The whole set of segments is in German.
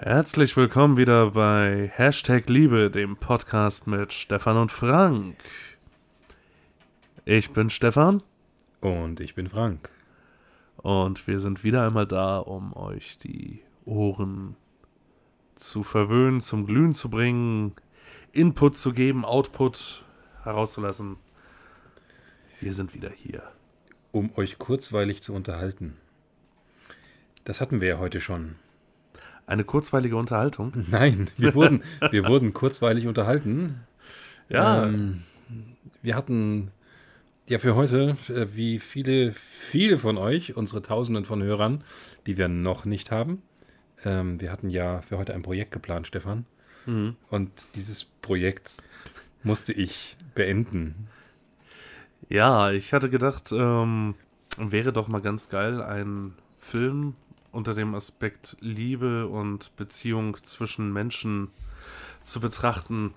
Herzlich willkommen wieder bei Hashtag Liebe, dem Podcast mit Stefan und Frank. Ich bin Stefan Und ich bin Frank. und wir sind wieder einmal da, um euch die Ohren zu verwöhnen, zum Glühen zu bringen, Input zu geben, Output herauszulassen. Wir sind wieder hier. Um euch kurzweilig zu unterhalten. Das hatten wir ja heute schon. Eine kurzweilige Unterhaltung. Nein, wir wurden, wir wurden kurzweilig unterhalten. Ja, Ähm, wir hatten ja für heute, äh, wie viele, viele von euch, unsere Tausenden von Hörern, die wir noch nicht haben. Ähm, wir hatten ja für heute ein Projekt geplant, Stefan. mhm. Und dieses Projekt musste ich beenden. Ja, ich hatte gedacht, ähm, wäre doch mal ganz geil, einen Film unter dem Aspekt Liebe und Beziehung zwischen Menschen zu betrachten,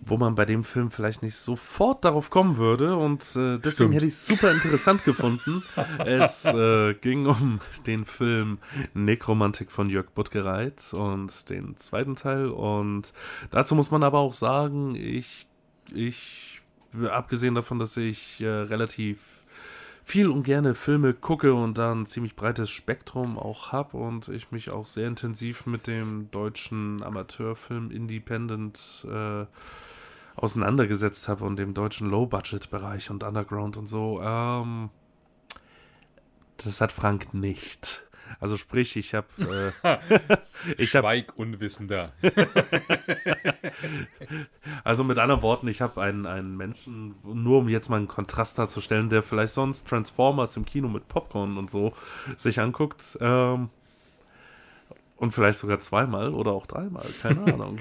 wo man bei dem Film vielleicht nicht sofort darauf kommen würde. Und äh, deswegen Stimmt. hätte ich es super interessant gefunden. Es äh, ging um den Film Nekromantik von Jörg Buttgereit und den zweiten Teil. Und dazu muss man aber auch sagen, ich, ich abgesehen davon, dass ich äh, relativ viel und gerne Filme gucke und da ein ziemlich breites Spektrum auch habe und ich mich auch sehr intensiv mit dem deutschen Amateurfilm Independent äh, auseinandergesetzt habe und dem deutschen Low-Budget-Bereich und Underground und so. Ähm, das hat Frank nicht. Also sprich, ich habe äh, ich Schweig Unwissender. Also mit anderen Worten, ich habe einen, einen Menschen, nur um jetzt mal einen Kontrast darzustellen, der vielleicht sonst Transformers im Kino mit Popcorn und so sich anguckt. Ähm, und vielleicht sogar zweimal oder auch dreimal, keine Ahnung.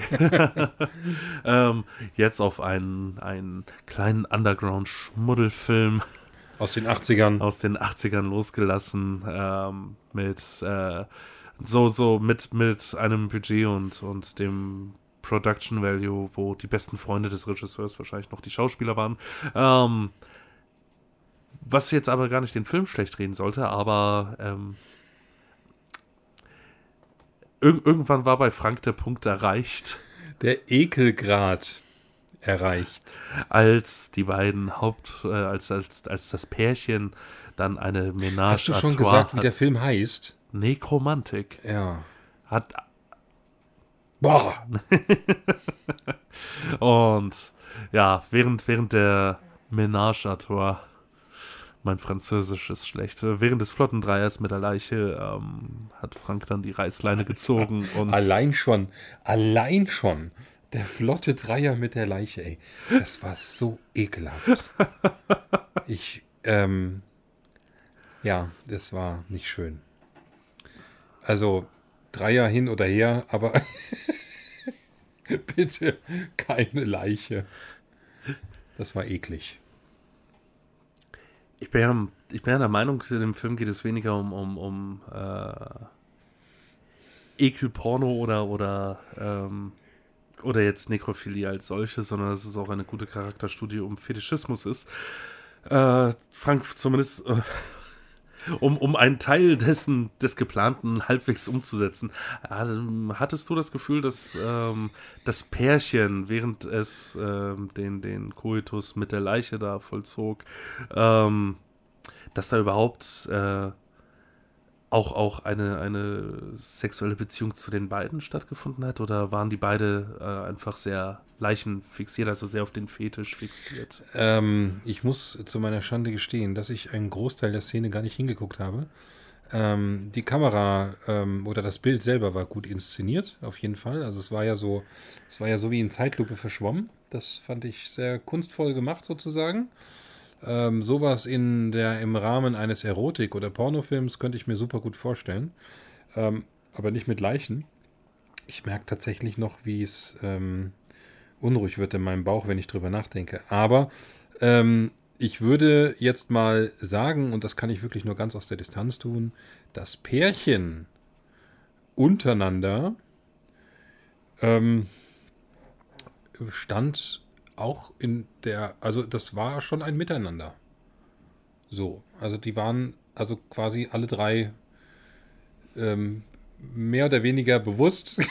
ähm, jetzt auf einen, einen kleinen Underground-Schmuddelfilm Aus den 80ern. aus den 80ern losgelassen ähm, mit äh, so so mit mit einem Budget und und dem Production Value, wo die besten Freunde des Regisseurs wahrscheinlich noch die Schauspieler waren. Ähm, was jetzt aber gar nicht den Film schlecht reden sollte, aber ähm, irg irgendwann war bei Frank der Punkt erreicht, Der Ekelgrad erreicht. als die beiden Haupt, äh, als, als, als das Pärchen dann eine Ménage Hast du schon trois gesagt, wie hat. der Film heißt? Nekromantik Ja. hat Boah. und ja, während, während der Ménage à trois, mein Französisch ist schlecht, während des Flottendreiers mit der Leiche ähm, hat Frank dann die Reißleine gezogen und Allein schon, allein schon. Der flotte Dreier mit der Leiche, ey. Das war so ekelhaft. Ich, ähm, ja, das war nicht schön. Also, Dreier hin oder her, aber bitte keine Leiche. Das war eklig. ich bin, ja, ich bin ja der Meinung, in dem Film geht es weniger um, um, um äh, Ekelporno oder, oder, ähm, oder jetzt Nekrophilie als solche, sondern dass es auch eine gute Charakterstudie um Fetischismus ist. Äh, Frank, zumindest äh, um, um einen Teil dessen, des Geplanten halbwegs umzusetzen. Ähm, hattest du das Gefühl, dass ähm, das Pärchen, während es ähm, den, den Koitus mit der Leiche da vollzog, ähm, dass da überhaupt äh, auch, auch eine, eine sexuelle Beziehung zu den beiden stattgefunden hat? Oder waren die beide äh, einfach sehr leichenfixiert, also sehr auf den Fetisch fixiert? Ähm, ich muss zu meiner Schande gestehen, dass ich einen Großteil der Szene gar nicht hingeguckt habe. Ähm, die Kamera ähm, oder das Bild selber war gut inszeniert, auf jeden Fall. Also es war ja so, es war ja so wie in Zeitlupe verschwommen. Das fand ich sehr kunstvoll gemacht sozusagen. Ähm, sowas in der, im Rahmen eines Erotik- oder Pornofilms könnte ich mir super gut vorstellen. Ähm, aber nicht mit Leichen. Ich merke tatsächlich noch, wie es ähm, unruhig wird in meinem Bauch, wenn ich drüber nachdenke. Aber ähm, ich würde jetzt mal sagen, und das kann ich wirklich nur ganz aus der Distanz tun, das Pärchen untereinander ähm, stand auch in der, also das war schon ein Miteinander. So, also die waren also quasi alle drei ähm, mehr oder weniger bewusst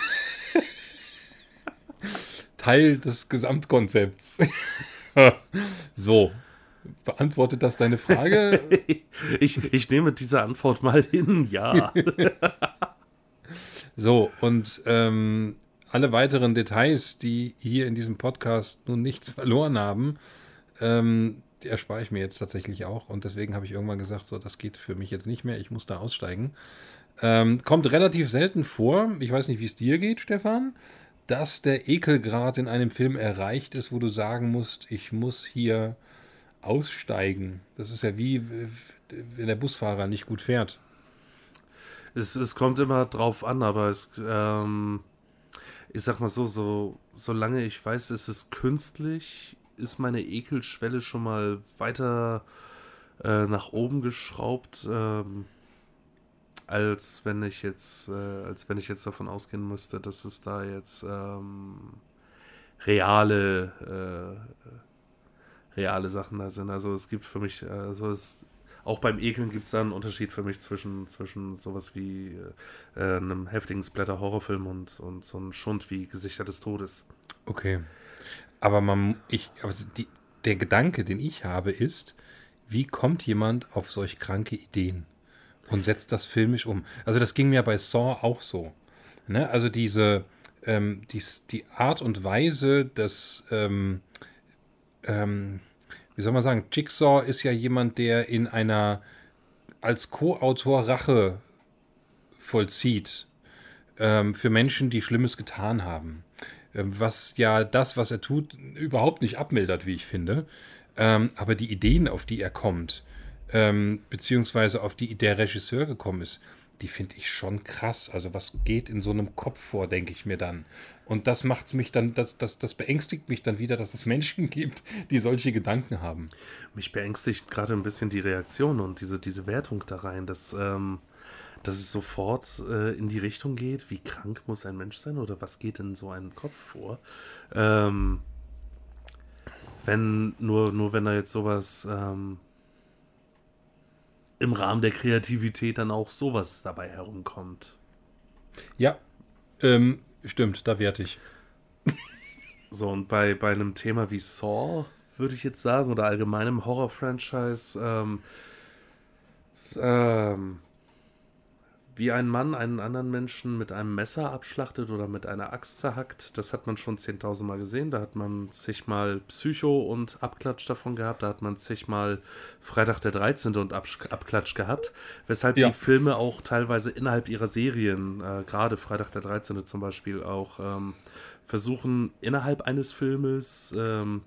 Teil des Gesamtkonzepts. so, beantwortet das deine Frage? ich, ich nehme diese Antwort mal hin, ja. so, und ähm, alle weiteren Details, die hier in diesem Podcast nun nichts verloren haben, ähm, die erspare ich mir jetzt tatsächlich auch. Und deswegen habe ich irgendwann gesagt, so, das geht für mich jetzt nicht mehr, ich muss da aussteigen. Ähm, kommt relativ selten vor, ich weiß nicht, wie es dir geht, Stefan, dass der Ekelgrad in einem Film erreicht ist, wo du sagen musst, ich muss hier aussteigen. Das ist ja wie, wenn der Busfahrer nicht gut fährt. Es, es kommt immer drauf an, aber es, ähm, ich sag mal so, so, solange ich weiß, es ist künstlich, ist meine Ekelschwelle schon mal weiter äh, nach oben geschraubt, ähm, als wenn ich jetzt, äh, als wenn ich jetzt davon ausgehen müsste, dass es da jetzt ähm, reale äh, reale Sachen da sind. Also es gibt für mich, also es, auch beim Ekeln gibt es da einen Unterschied für mich zwischen, zwischen sowas wie äh, einem heftigen Splatter-Horrorfilm und, und so einem Schund wie Gesichter des Todes. Okay. Aber man, ich, also die, der Gedanke, den ich habe, ist, wie kommt jemand auf solch kranke Ideen und setzt das filmisch um? Also das ging mir bei Saw auch so. Ne? Also diese, ähm, dies, die Art und Weise des, ähm, ähm, wie soll man sagen, Jigsaw ist ja jemand, der in einer als Co-Autor Rache vollzieht ähm, für Menschen, die Schlimmes getan haben. Ähm, was ja das, was er tut, überhaupt nicht abmildert, wie ich finde. Ähm, aber die Ideen, auf die er kommt, ähm, beziehungsweise auf die der Regisseur gekommen ist, die finde ich schon krass. Also was geht in so einem Kopf vor, denke ich mir dann. Und das macht mich dann, das, das, das beängstigt mich dann wieder, dass es Menschen gibt, die solche Gedanken haben. Mich beängstigt gerade ein bisschen die Reaktion und diese, diese Wertung da rein, dass, ähm, dass es sofort äh, in die Richtung geht, wie krank muss ein Mensch sein oder was geht in so einem Kopf vor. Ähm, wenn, nur, nur wenn da jetzt sowas ähm, im Rahmen der Kreativität dann auch sowas dabei herumkommt. Ja, ähm, stimmt, da werte ich. So, und bei, bei einem Thema wie Saw, würde ich jetzt sagen, oder allgemeinem Horror-Franchise, ähm, ähm, wie ein Mann einen anderen Menschen mit einem Messer abschlachtet oder mit einer Axt zerhackt, das hat man schon 10.000 Mal gesehen. Da hat man sich mal Psycho und Abklatsch davon gehabt. Da hat man sich mal Freitag der 13. und Ab Abklatsch gehabt. Weshalb ja. die Filme auch teilweise innerhalb ihrer Serien, äh, gerade Freitag der 13. zum Beispiel, auch ähm, versuchen, innerhalb eines Filmes ähm,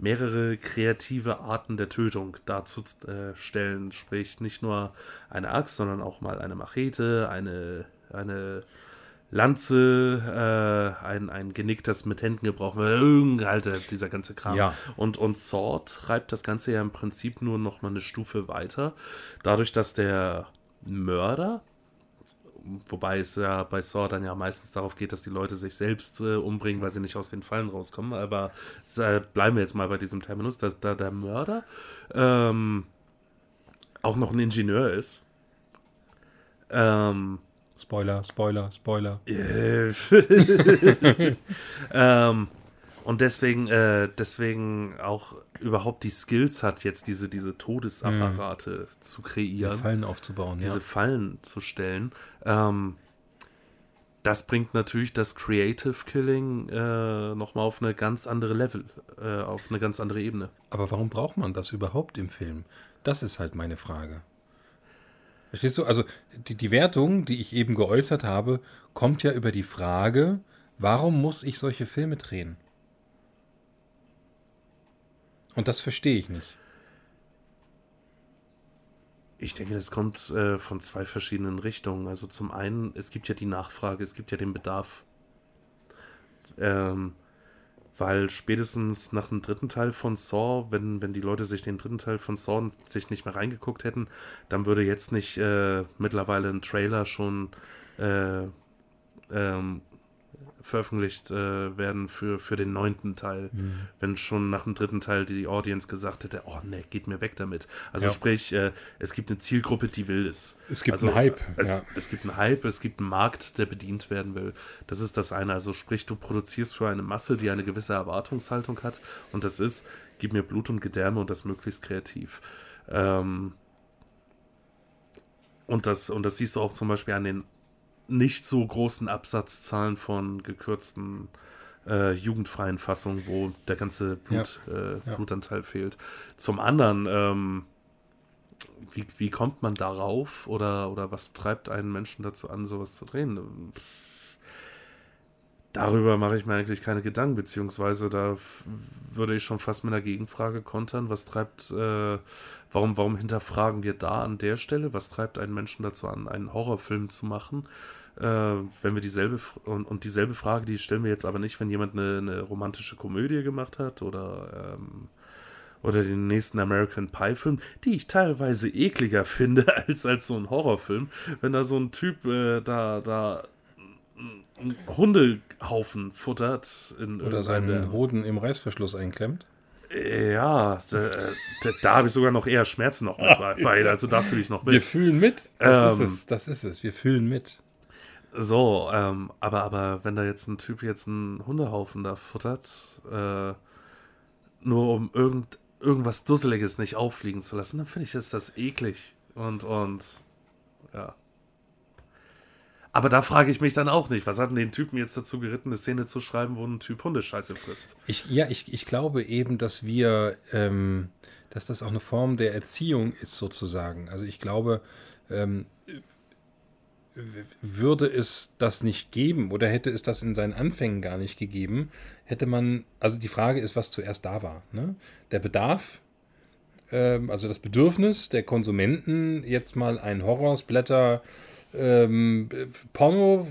mehrere kreative Arten der Tötung darzustellen. Sprich, nicht nur eine Axt, sondern auch mal eine Machete, eine, eine Lanze, äh, ein, ein Genick, das mit Händen gebraucht wird, halt dieser ganze Kram. Ja. Und, und Sword treibt das Ganze ja im Prinzip nur noch mal eine Stufe weiter. Dadurch, dass der Mörder wobei es ja bei Saw dann ja meistens darauf geht, dass die Leute sich selbst äh, umbringen, weil sie nicht aus den Fallen rauskommen. Aber äh, bleiben wir jetzt mal bei diesem Terminus, dass da der Mörder ähm, auch noch ein Ingenieur ist. Ähm, Spoiler, Spoiler, Spoiler. ähm, und deswegen, äh, deswegen auch überhaupt die Skills hat, jetzt diese, diese Todesapparate mhm. zu kreieren. Die Fallen aufzubauen, diese ja. Fallen zu stellen. Ähm, das bringt natürlich das Creative Killing äh, nochmal auf eine ganz andere Level, äh, auf eine ganz andere Ebene. Aber warum braucht man das überhaupt im Film? Das ist halt meine Frage. Verstehst du? Also die, die Wertung, die ich eben geäußert habe, kommt ja über die Frage, warum muss ich solche Filme drehen? Und das verstehe ich nicht. Ich denke, das kommt äh, von zwei verschiedenen Richtungen. Also zum einen, es gibt ja die Nachfrage, es gibt ja den Bedarf. Ähm, weil spätestens nach dem dritten Teil von Saw, wenn, wenn die Leute sich den dritten Teil von Saw sich nicht mehr reingeguckt hätten, dann würde jetzt nicht äh, mittlerweile ein Trailer schon äh, ähm, veröffentlicht äh, werden für, für den neunten Teil, mhm. wenn schon nach dem dritten Teil die Audience gesagt hätte, oh ne, geht mir weg damit. Also ja. sprich, äh, es gibt eine Zielgruppe, die will es. Es gibt also, einen Hype. Es, ja. es gibt einen Hype, es gibt einen Markt, der bedient werden will. Das ist das eine. Also sprich, du produzierst für eine Masse, die eine gewisse Erwartungshaltung hat und das ist, gib mir Blut und Gedärme und das möglichst kreativ. Ähm, und das, und das siehst du auch zum Beispiel an den nicht so großen Absatzzahlen von gekürzten äh, jugendfreien Fassungen, wo der ganze Blut, ja. Äh, ja. Blutanteil fehlt. Zum anderen, ähm, wie, wie kommt man darauf oder, oder was treibt einen Menschen dazu an, sowas zu drehen? Darüber mache ich mir eigentlich keine Gedanken, beziehungsweise da würde ich schon fast mit einer Gegenfrage kontern. Was treibt, äh, warum, warum hinterfragen wir da an der Stelle? Was treibt einen Menschen dazu an, einen Horrorfilm zu machen? Äh, wenn wir dieselbe und, und, dieselbe Frage, die stellen wir jetzt aber nicht, wenn jemand eine, eine romantische Komödie gemacht hat oder ähm, oder den nächsten American Pie Film, die ich teilweise ekliger finde als als so ein Horrorfilm, wenn da so ein Typ äh, da da einen Hundehaufen futtert in oder seinen Hoden im Reißverschluss einklemmt. Ja, da, da, da habe ich sogar noch eher Schmerzen noch mit bei. Also da fühle ich noch mit. Wir fühlen mit. Das ähm, ist es. Das ist es. Wir fühlen mit. So, ähm, aber, aber wenn da jetzt ein Typ jetzt einen Hundehaufen da futtert, äh, nur um irgend, irgendwas Dusseliges nicht auffliegen zu lassen, dann finde ich ist das eklig. Und, und, ja. Aber da frage ich mich dann auch nicht, was hat denn den Typen jetzt dazu geritten, eine Szene zu schreiben, wo ein Typ Hundescheiße frisst? Ich, ja, ich, ich glaube eben, dass wir, ähm, dass das auch eine Form der Erziehung ist, sozusagen. Also ich glaube, ähm, würde es das nicht geben oder hätte es das in seinen Anfängen gar nicht gegeben, hätte man, also die Frage ist, was zuerst da war. Ne? Der Bedarf, ähm, also das Bedürfnis der Konsumenten, jetzt mal ein Horrorsblätter, ähm, Porno,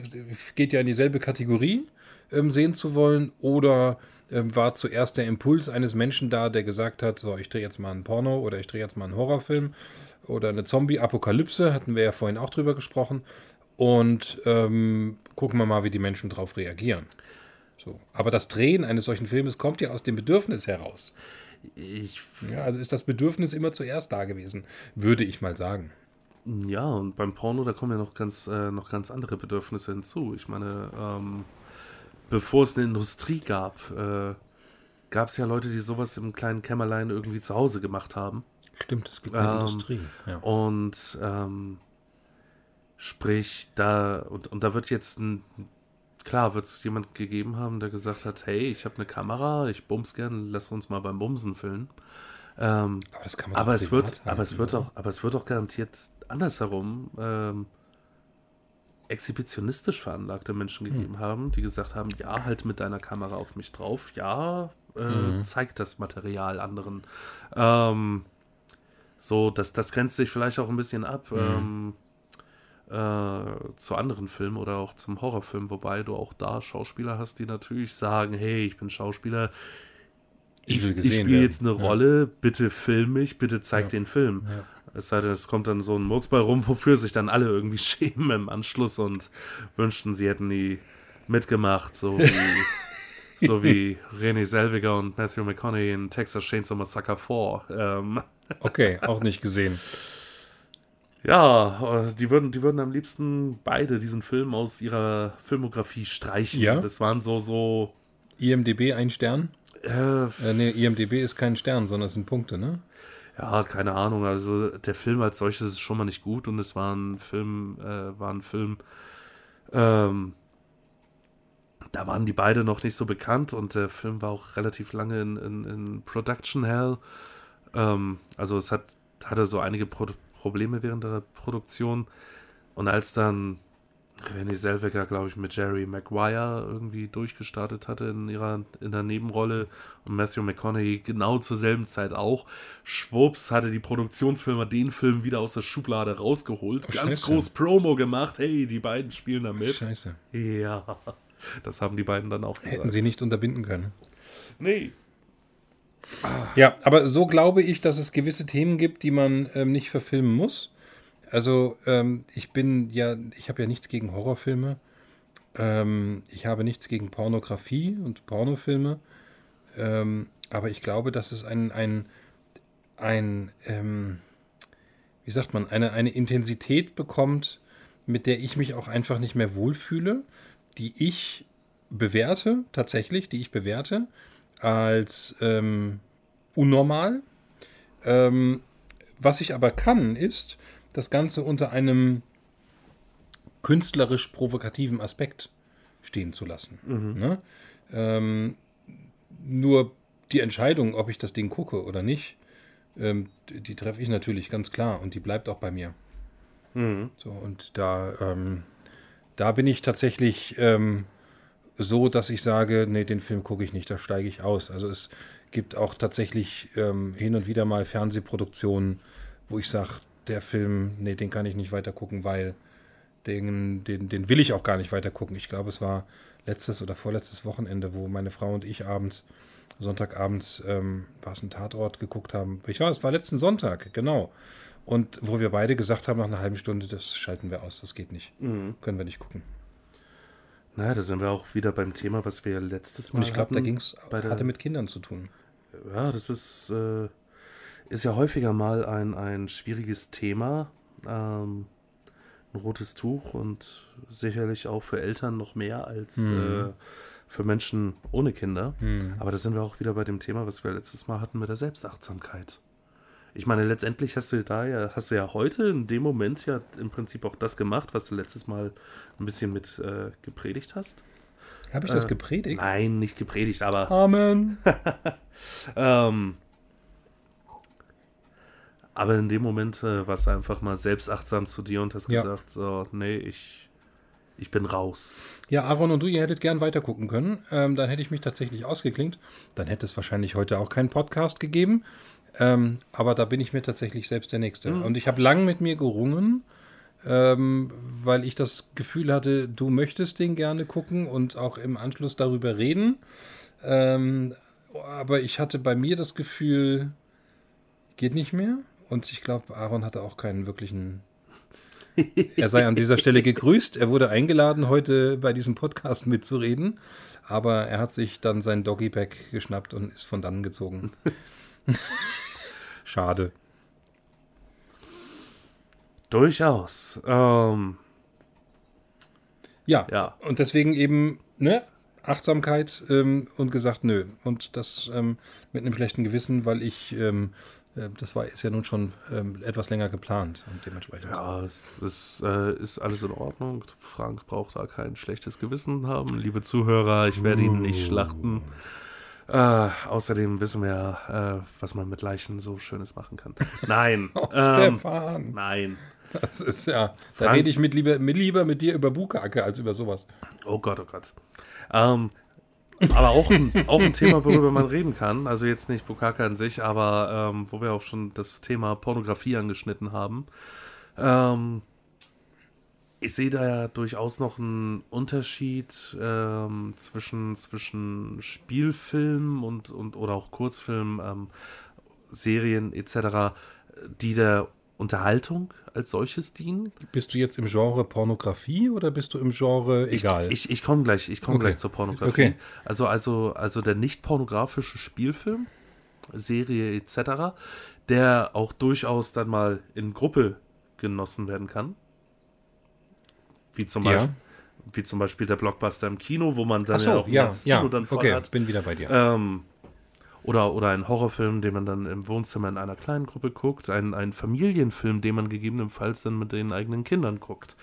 geht ja in dieselbe Kategorie, ähm, sehen zu wollen, oder ähm, war zuerst der Impuls eines Menschen da, der gesagt hat, so, ich drehe jetzt mal ein Porno oder ich drehe jetzt mal einen Horrorfilm oder eine Zombie-Apokalypse, hatten wir ja vorhin auch drüber gesprochen. Und ähm, gucken wir mal, wie die Menschen darauf reagieren. So. Aber das Drehen eines solchen Filmes kommt ja aus dem Bedürfnis heraus. Ich, ja, also ist das Bedürfnis immer zuerst da gewesen, würde ich mal sagen. Ja, und beim Porno, da kommen ja noch ganz, äh, noch ganz andere Bedürfnisse hinzu. Ich meine, ähm, bevor es eine Industrie gab, äh, gab es ja Leute, die sowas im kleinen Kämmerlein irgendwie zu Hause gemacht haben. Stimmt, es gibt eine ähm, Industrie. Ja. Und ähm, Sprich, da, und, und da wird jetzt ein, klar, wird es jemand gegeben haben, der gesagt hat, hey, ich habe eine Kamera, ich bums gern, lass uns mal beim Bumsen filmen. Ähm, aber das kann man aber es wird, halten, aber es wird auch, aber es wird auch garantiert andersherum ähm, exhibitionistisch veranlagte Menschen hm. gegeben hm. haben, die gesagt haben, ja, halt mit deiner Kamera auf mich drauf, ja, äh, mhm. zeig das Material anderen. Ähm, so, das, das grenzt sich vielleicht auch ein bisschen ab. Mhm. Ähm, äh, zu anderen Filmen oder auch zum Horrorfilm, wobei du auch da Schauspieler hast, die natürlich sagen, hey, ich bin Schauspieler, ich, ich, ich spiele jetzt eine ja. Rolle, bitte film mich, bitte zeig ja. den Film. Ja. Es sei denn, es kommt dann so ein Murksball rum, wofür sich dann alle irgendwie schämen im Anschluss und wünschten, sie hätten nie mitgemacht, so wie, so wie René Selviger und Matthew McConaughey in Texas Chainsaw Massacre 4. Ähm. Okay, auch nicht gesehen. Ja, äh, die würden, die würden am liebsten beide diesen Film aus ihrer Filmografie streichen. Ja. Das waren so, so. IMDB ein Stern? Äh, äh, nee, IMDB ist kein Stern, sondern es sind Punkte, ne? Ja, keine Ahnung. Also der Film als solches ist schon mal nicht gut und es war ein Film, äh, war ein Film, ähm, da waren die beide noch nicht so bekannt und der Film war auch relativ lange in, in, in Production Hell. Ähm, also es hat, hatte so einige Pro Probleme während der Produktion. Und als dann René Selweger, glaube ich, mit Jerry Maguire irgendwie durchgestartet hatte in ihrer in der Nebenrolle und Matthew McConaughey genau zur selben Zeit auch. Schwupps hatte die Produktionsfirma den Film wieder aus der Schublade rausgeholt, oh, ganz groß Promo gemacht. Hey, die beiden spielen da mit. Scheiße. Ja, das haben die beiden dann auch gesagt. Hätten sie nicht unterbinden können. Nee, ja, aber so glaube ich, dass es gewisse Themen gibt, die man ähm, nicht verfilmen muss. Also ähm, ich bin ja, ich habe ja nichts gegen Horrorfilme, Ähm, ich habe nichts gegen Pornografie und Pornofilme, ähm, aber ich glaube, dass es ein, ein, ein ähm, wie sagt man, eine, eine Intensität bekommt, mit der ich mich auch einfach nicht mehr wohlfühle, die ich bewerte, tatsächlich, die ich bewerte, als ähm, unnormal. Ähm, was ich aber kann, ist, das Ganze unter einem künstlerisch provokativen Aspekt stehen zu lassen. Mhm. Ne? Ähm, nur die Entscheidung, ob ich das Ding gucke oder nicht, ähm, die, die treffe ich natürlich ganz klar und die bleibt auch bei mir. Mhm. So, und da, ähm, da bin ich tatsächlich ähm, so, dass ich sage, nee, den Film gucke ich nicht, da steige ich aus. Also es gibt auch tatsächlich ähm, hin und wieder mal Fernsehproduktionen, wo ich sage, der Film, nee, den kann ich nicht weiter gucken, weil den, den, den will ich auch gar nicht weiter gucken. Ich glaube, es war letztes oder vorletztes Wochenende, wo meine Frau und ich abends, Sonntagabends, ähm, war es ein Tatort geguckt haben. Ich war, es war letzten Sonntag, genau. Und wo wir beide gesagt haben, nach einer halben Stunde, das schalten wir aus, das geht nicht. Mhm. Können wir nicht gucken. Naja, da sind wir auch wieder beim Thema, was wir letztes Mal Und ich glaube, da ging es, hatte mit Kindern zu tun. Ja, das ist, äh, ist ja häufiger mal ein, ein schwieriges Thema. Ähm, ein rotes Tuch und sicherlich auch für Eltern noch mehr als mhm. äh, für Menschen ohne Kinder. Mhm. Aber da sind wir auch wieder bei dem Thema, was wir letztes Mal hatten mit der Selbstachtsamkeit. Ich meine, letztendlich hast du da ja, hast du ja heute in dem Moment ja im Prinzip auch das gemacht, was du letztes Mal ein bisschen mit äh, gepredigt hast. Habe ich das äh, gepredigt? Nein, nicht gepredigt, aber. Amen. ähm, aber in dem Moment äh, warst du einfach mal selbstachtsam zu dir und hast ja. gesagt, so, nee, ich, ich bin raus. Ja, Aaron und du, ihr hättet gern weiter gucken können. Ähm, dann hätte ich mich tatsächlich ausgeklinkt. Dann hätte es wahrscheinlich heute auch keinen Podcast gegeben. Ähm, aber da bin ich mir tatsächlich selbst der Nächste. Mhm. Und ich habe lang mit mir gerungen, ähm, weil ich das Gefühl hatte, du möchtest den gerne gucken und auch im Anschluss darüber reden. Ähm, aber ich hatte bei mir das Gefühl, geht nicht mehr. Und ich glaube, Aaron hatte auch keinen wirklichen. er sei an dieser Stelle gegrüßt. Er wurde eingeladen, heute bei diesem Podcast mitzureden. Aber er hat sich dann sein Doggy-Bag geschnappt und ist von dann gezogen. Schade. Durchaus. Ähm, ja, ja, und deswegen eben, ne, Achtsamkeit ähm, und gesagt, nö. Und das ähm, mit einem schlechten Gewissen, weil ich ähm, äh, das war, ist ja nun schon ähm, etwas länger geplant und dementsprechend. Ja, es ist, äh, ist alles in Ordnung. Frank braucht da kein schlechtes Gewissen haben. Liebe Zuhörer, ich werde ihn nicht schlachten. Äh, außerdem wissen wir ja, äh, was man mit Leichen so Schönes machen kann. Nein. oh, ähm, Stefan. Nein. Das ist ja. Da rede ich mit lieber, mit lieber mit dir über Bukake als über sowas. Oh Gott, oh Gott. Ähm, aber auch ein, auch ein Thema, worüber man reden kann. Also jetzt nicht Bukaka an sich, aber ähm, wo wir auch schon das Thema Pornografie angeschnitten haben. Ähm, ich sehe da ja durchaus noch einen Unterschied ähm, zwischen, zwischen Spielfilm und, und oder auch Kurzfilm, ähm, Serien etc., die der Unterhaltung als solches dienen. Bist du jetzt im Genre Pornografie oder bist du im Genre egal? Ich, ich, ich komme gleich, ich komme okay. gleich zur Pornografie. Okay. Also, also, also der nicht pornografische Spielfilm, Serie etc., der auch durchaus dann mal in Gruppe genossen werden kann. Wie zum Beispiel. Ja. Wie zum Beispiel der Blockbuster im Kino, wo man dann so, ja auch ja, das Kino ja. dann voll okay, hat. bin wieder bei dir. Ähm, oder, oder ein Horrorfilm, den man dann im Wohnzimmer in einer kleinen Gruppe guckt. Ein, ein Familienfilm, den man gegebenenfalls dann mit den eigenen Kindern guckt.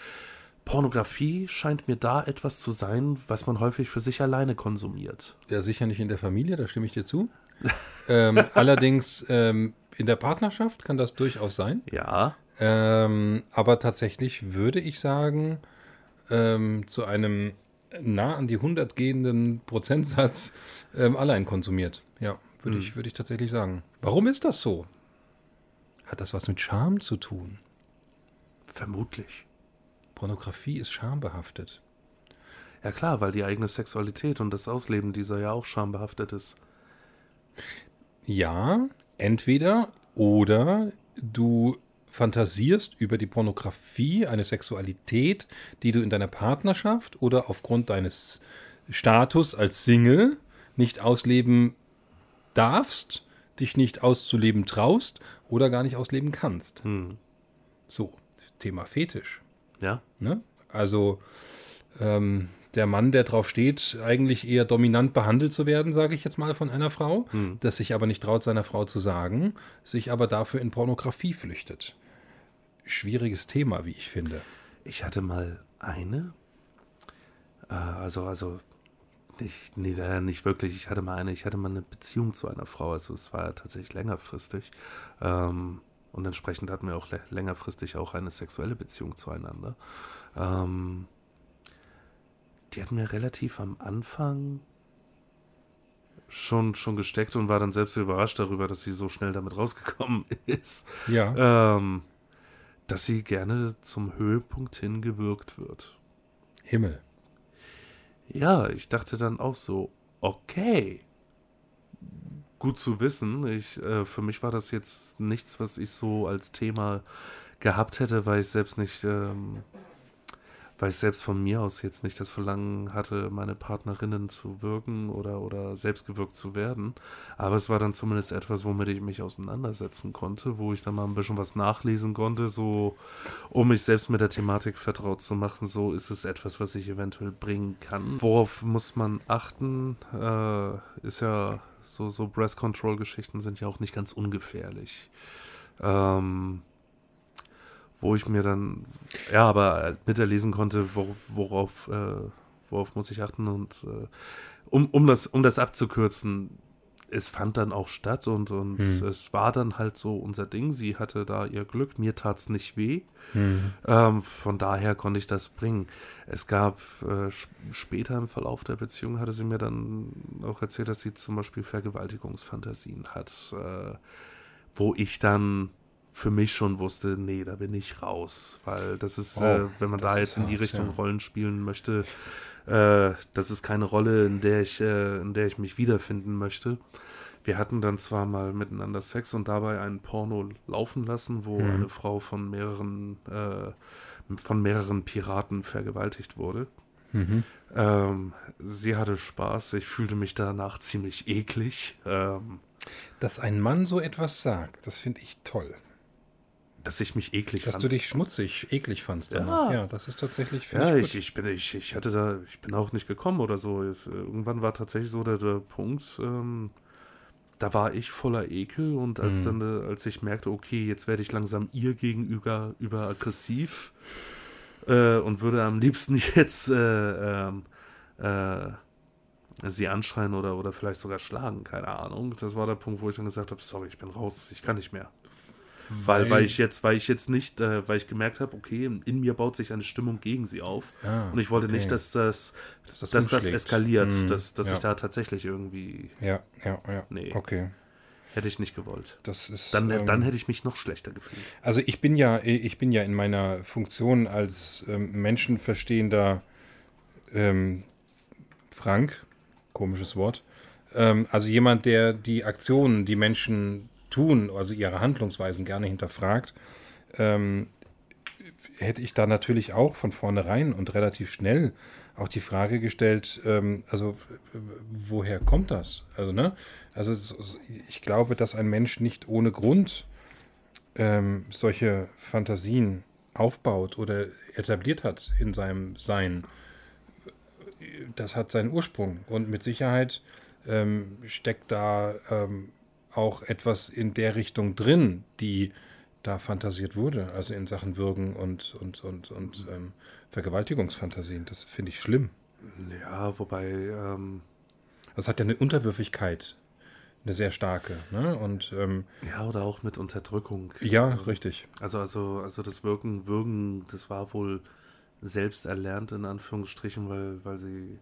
Pornografie scheint mir da etwas zu sein, was man häufig für sich alleine konsumiert. Ja, sicher nicht in der Familie, da stimme ich dir zu. ähm, allerdings ähm, in der Partnerschaft kann das durchaus sein. Ja. Ähm, aber tatsächlich würde ich sagen, ähm, zu einem nah an die 100 gehenden Prozentsatz ähm, allein konsumiert. Ja. Würde, hm. ich, würde ich tatsächlich sagen. Warum ist das so? Hat das was mit Scham zu tun? Vermutlich. Pornografie ist schambehaftet. Ja klar, weil die eigene Sexualität und das Ausleben dieser ja auch schambehaftet ist. Ja, entweder oder du fantasierst über die Pornografie, eine Sexualität, die du in deiner Partnerschaft oder aufgrund deines Status als Single nicht ausleben darfst, dich nicht auszuleben traust oder gar nicht ausleben kannst. Hm. So, Thema Fetisch. Ja. Ne? Also ähm, der Mann, der drauf steht, eigentlich eher dominant behandelt zu werden, sage ich jetzt mal von einer Frau, Hm. das sich aber nicht traut, seiner Frau zu sagen, sich aber dafür in Pornografie flüchtet. Schwieriges Thema, wie ich finde. Ich hatte mal eine. Äh, also, also nicht, nee, nicht wirklich. Ich hatte mal eine, ich hatte mal eine Beziehung zu einer Frau. Also es war ja tatsächlich längerfristig. Ähm, und entsprechend hatten wir auch lä- längerfristig auch eine sexuelle Beziehung zueinander. Ähm, die hat mir relativ am Anfang schon, schon gesteckt und war dann selbst überrascht darüber, dass sie so schnell damit rausgekommen ist Ja, ähm, dass sie gerne zum Höhepunkt hingewirkt wird. Himmel. Ja, ich dachte dann auch so, okay. Gut zu wissen. Ich, äh, für mich war das jetzt nichts, was ich so als Thema gehabt hätte, weil ich selbst nicht, ähm, weil ich selbst von mir aus jetzt nicht das Verlangen hatte, meine Partnerinnen zu wirken oder, oder selbst gewirkt zu werden. Aber es war dann zumindest etwas, womit ich mich auseinandersetzen konnte, wo ich dann mal ein bisschen was nachlesen konnte, so um mich selbst mit der Thematik vertraut zu machen. So ist es etwas, was ich eventuell bringen kann. Worauf muss man achten? Äh, ist ja so, so Breath Control Geschichten sind ja auch nicht ganz ungefährlich. Ähm, wo ich mir dann, ja, aber miterlesen konnte, wor worauf, äh, worauf muss ich achten und äh, um, um, das, um das abzukürzen, es fand dann auch statt und, und Hm. es war dann halt so unser Ding. Sie hatte da ihr Glück, mir tat's nicht weh. Hm. Ähm, von daher konnte ich das bringen. Es gab äh, sp- später im Verlauf der Beziehung hatte sie mir dann auch erzählt, dass sie zum Beispiel Vergewaltigungsfantasien hat, äh, wo ich dann für mich schon wusste, nee, da bin ich raus, weil das ist, Wow, äh, wenn man da jetzt in die hart, Richtung ja. Rollen spielen möchte, äh, das ist keine Rolle, in der ich, äh, in der ich mich wiederfinden möchte. Wir hatten dann zwar mal miteinander Sex und dabei einen Porno laufen lassen, wo Mhm. eine Frau von mehreren, äh, von mehreren Piraten vergewaltigt wurde. Mhm. Ähm, sie hatte Spaß, ich fühlte mich danach ziemlich eklig. Ähm, Dass ein Mann so etwas sagt, das finde ich toll. Dass ich mich eklig Dass fand. du dich schmutzig, eklig fandst. Ja. danach. ja das ist tatsächlich Ja, ich ich, ich bin, ich, ich hatte da, ich bin auch nicht gekommen oder so. Irgendwann war tatsächlich so der, der Punkt, ähm, da war ich voller Ekel und als Mhm. dann, äh, als ich merkte, okay, jetzt werde ich langsam ihr gegenüber über aggressiv äh, und würde am liebsten jetzt äh, ähm, äh, sie anschreien oder, oder vielleicht sogar schlagen, keine Ahnung. Das war der Punkt, wo ich dann gesagt habe, sorry, ich bin raus, ich kann nicht mehr. Weil, weil ich jetzt, weil ich jetzt nicht, äh, weil ich gemerkt habe, okay, in mir baut sich eine Stimmung gegen sie auf. Ja, Und ich wollte okay. nicht, dass das, Dass das dass das eskaliert, Mhm, dass, dass ja. ich da tatsächlich irgendwie, Ja, ja, ja. Nee. Okay. hätte ich nicht gewollt. Das ist. Dann, ähm, dann hätte ich mich noch schlechter gefühlt. Also ich bin ja, ich bin ja in meiner Funktion als ähm, menschenverstehender ähm, Frank, komisches Wort, ähm, also jemand, der die Aktionen, die Menschen tun, also ihre Handlungsweisen gerne hinterfragt, ähm, hätte ich da natürlich auch von vornherein und relativ schnell auch die Frage gestellt, ähm, also woher kommt das? Also, ne? Also so- so- ich glaube, dass ein Mensch nicht ohne Grund ähm, solche Fantasien aufbaut oder etabliert hat in seinem Sein. Das hat seinen Ursprung und mit Sicherheit ähm, steckt da ähm, auch etwas in der Richtung drin, die da fantasiert wurde, also in Sachen Würgen und, und, und, und ähm, Vergewaltigungsfantasien. Das finde ich schlimm. Ja, wobei, ähm, Das hat ja eine Unterwürfigkeit, eine sehr starke. Ne? Und ähm, ja, oder auch mit Unterdrückung. ja, Ähm, richtig. Also, also, also das Wirken, Würgen, das war wohl selbst erlernt, in Anführungsstrichen, weil, weil sie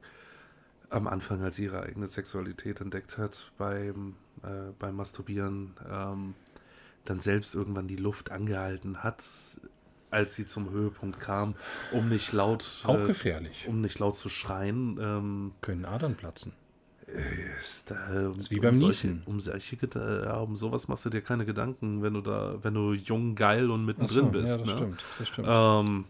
am Anfang, als sie ihre eigene Sexualität entdeckt hat, beim, äh, beim Masturbieren, ähm, dann selbst irgendwann die Luft angehalten hat, als sie zum Höhepunkt kam, um nicht laut, Auch äh, gefährlich. um nicht laut zu schreien. Ähm, Können Adern platzen. Ist, äh, ist wie beim um solche, Niesen. um solche ja, um sowas machst du dir keine Gedanken, wenn du da, wenn du jung, geil und mittendrin so, bist. ja, das ne? stimmt. Das stimmt. Ähm,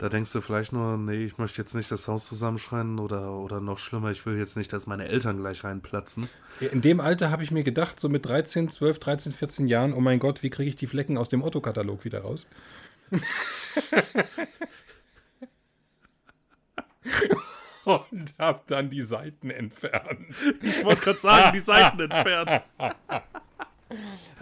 da denkst du vielleicht nur, nee, ich möchte jetzt nicht das Haus zusammenschreien oder, oder noch schlimmer, ich will jetzt nicht, dass meine Eltern gleich reinplatzen. In dem Alter habe ich mir gedacht, so mit 13, 12, 13, 14 Jahren, oh mein Gott, wie kriege ich die Flecken aus dem Otto-Katalog wieder raus? Und habe dann die Seiten entfernt. Ich wollte gerade sagen, die Seiten entfernen.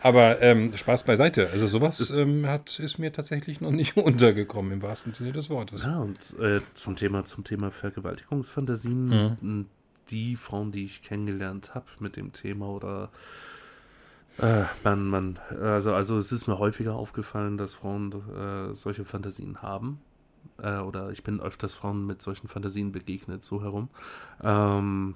Aber ähm, Spaß beiseite. Also sowas ähm, hat, ist mir tatsächlich noch nicht untergekommen, im wahrsten Sinne des Wortes. Ja, und äh, zum Thema, zum Thema Vergewaltigungsfantasien, Mhm. die Frauen, die ich kennengelernt habe mit dem Thema oder äh, man, man, also, also es ist mir häufiger aufgefallen, dass Frauen äh, solche Fantasien haben. Äh, oder ich bin öfters Frauen mit solchen Fantasien begegnet, so herum. Ähm,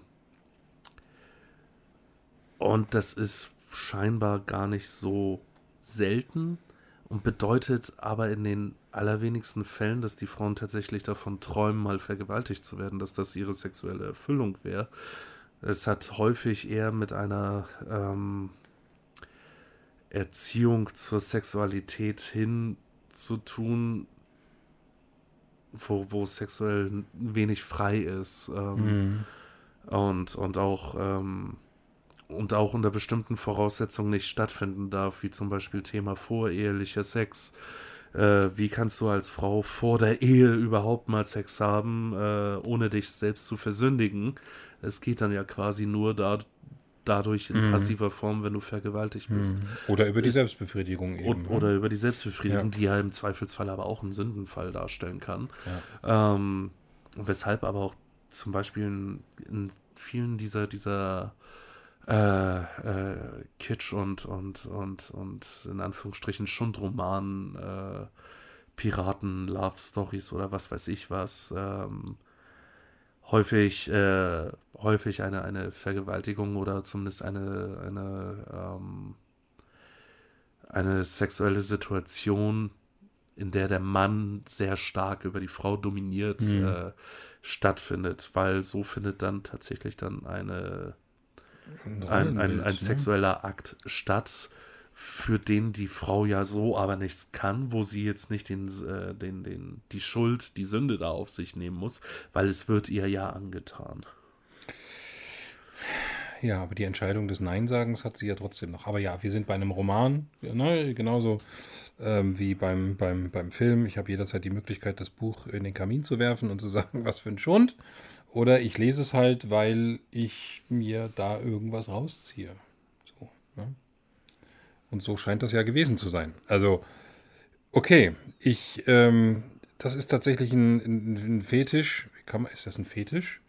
und das ist scheinbar gar nicht so selten und bedeutet aber in den allerwenigsten Fällen, dass die Frauen tatsächlich davon träumen, mal vergewaltigt zu werden, dass das ihre sexuelle Erfüllung wäre. Es hat häufig eher mit einer ähm, Erziehung zur Sexualität hin zu tun, wo, wo sexuell wenig frei ist. Ähm, Mhm. und, und auch ähm, und auch unter bestimmten Voraussetzungen nicht stattfinden darf, wie zum Beispiel Thema vorehelicher Sex. Äh, wie kannst du als Frau vor der Ehe überhaupt mal Sex haben, äh, ohne dich selbst zu versündigen? Es geht dann ja quasi nur da, dadurch in Mhm. passiver Form, wenn du vergewaltigt bist. Mhm. Oder über die Selbstbefriedigung eben. Und, ne? oder über die Selbstbefriedigung, Ja. die ja im Zweifelsfall aber auch einen Sündenfall darstellen kann. Ja. Ähm, weshalb aber auch zum Beispiel in, in vielen dieser, dieser äh, äh, Kitsch und, und, und, und in Anführungsstrichen Schundromanen, äh, Piraten, Love Stories oder was weiß ich was, ähm, häufig, äh, häufig eine, eine Vergewaltigung oder zumindest eine, eine, ähm, eine sexuelle Situation, in der der Mann sehr stark über die Frau dominiert, Mhm. äh, stattfindet, weil so findet dann tatsächlich dann eine, Ein ein, ein, ne? sexueller Akt statt, für den die Frau ja so aber nichts kann, wo sie jetzt nicht den, äh, den, den, die Schuld, die Sünde da auf sich nehmen muss, weil es wird ihr ja angetan. Ja, aber die Entscheidung des Neinsagens hat sie ja trotzdem noch. Aber ja, wir sind bei einem Roman, ne, genauso ähm, wie beim, beim, beim Film. Ich habe jederzeit die Möglichkeit, das Buch in den Kamin zu werfen und zu sagen, was für ein Schund. Oder ich lese es halt, weil ich mir da irgendwas rausziehe. So, ne? Und so scheint das ja gewesen zu sein. Also, okay, ich, ähm, das ist tatsächlich ein, ein, ein Fetisch. Man, ist das ein Fetisch?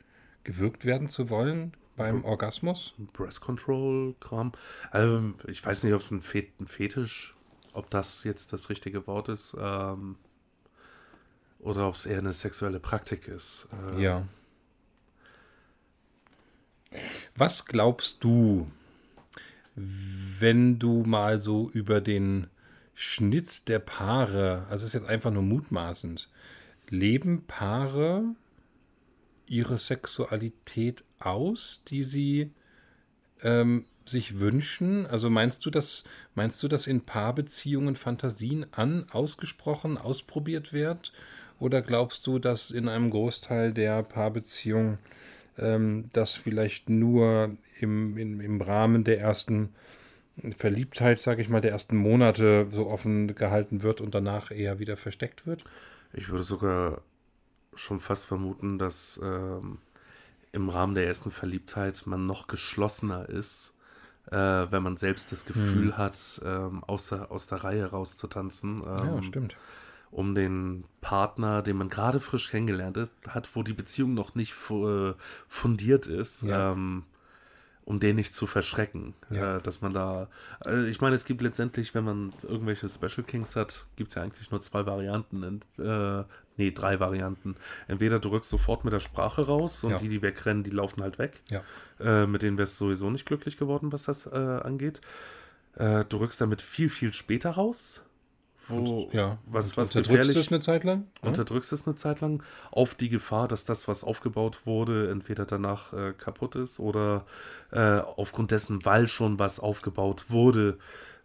Gewirkt werden zu wollen beim Orgasmus? Breast Control Kram. Also, ich weiß nicht, ob es ein, Fet ein Fetisch, ob das jetzt das richtige Wort ist, ähm, oder ob es eher eine sexuelle Praktik ist. Ähm, Ja. Was glaubst du, wenn du mal so über den Schnitt der Paare, also es ist jetzt einfach nur mutmaßend, leben Paare ihre Sexualität aus, die sie ähm, sich wünschen? Also meinst du, dass meinst du, dass in Paarbeziehungen Fantasien an ausgesprochen ausprobiert wird? Oder glaubst du, dass in einem Großteil der Paarbeziehungen ähm, das vielleicht nur im, im, im Rahmen der ersten Verliebtheit, sage ich mal, der ersten Monate so offen gehalten wird und danach eher wieder versteckt wird? Ich würde sogar schon fast vermuten, dass ähm, im Rahmen der ersten Verliebtheit man noch geschlossener ist, äh, wenn man selbst das Gefühl Hm. hat, ähm, aus, der, aus der Reihe rauszutanzen. Ähm, ja, stimmt. Um den Partner, den man gerade frisch kennengelernt hat, wo die Beziehung noch nicht äh, fundiert ist, Ja. ähm, um den nicht zu verschrecken. Ja. Äh, dass man da, äh, ich meine, es gibt letztendlich, wenn man irgendwelche Special Kings hat, gibt es ja eigentlich nur zwei Varianten. Ent, äh, nee, drei Varianten. Entweder du rückst sofort mit der Sprache raus und Ja. die, die wegrennen, die laufen halt weg. Äh, mit denen wärst du sowieso nicht glücklich geworden, was das äh, angeht. Du rückst damit viel, viel später raus. Wo, Ja, was, und was unterdrückst es eine Zeit lang? Ja? unterdrückst es eine Zeit lang auf die Gefahr, dass das, was aufgebaut wurde, entweder danach äh, kaputt ist oder äh, aufgrund dessen, weil schon was aufgebaut wurde,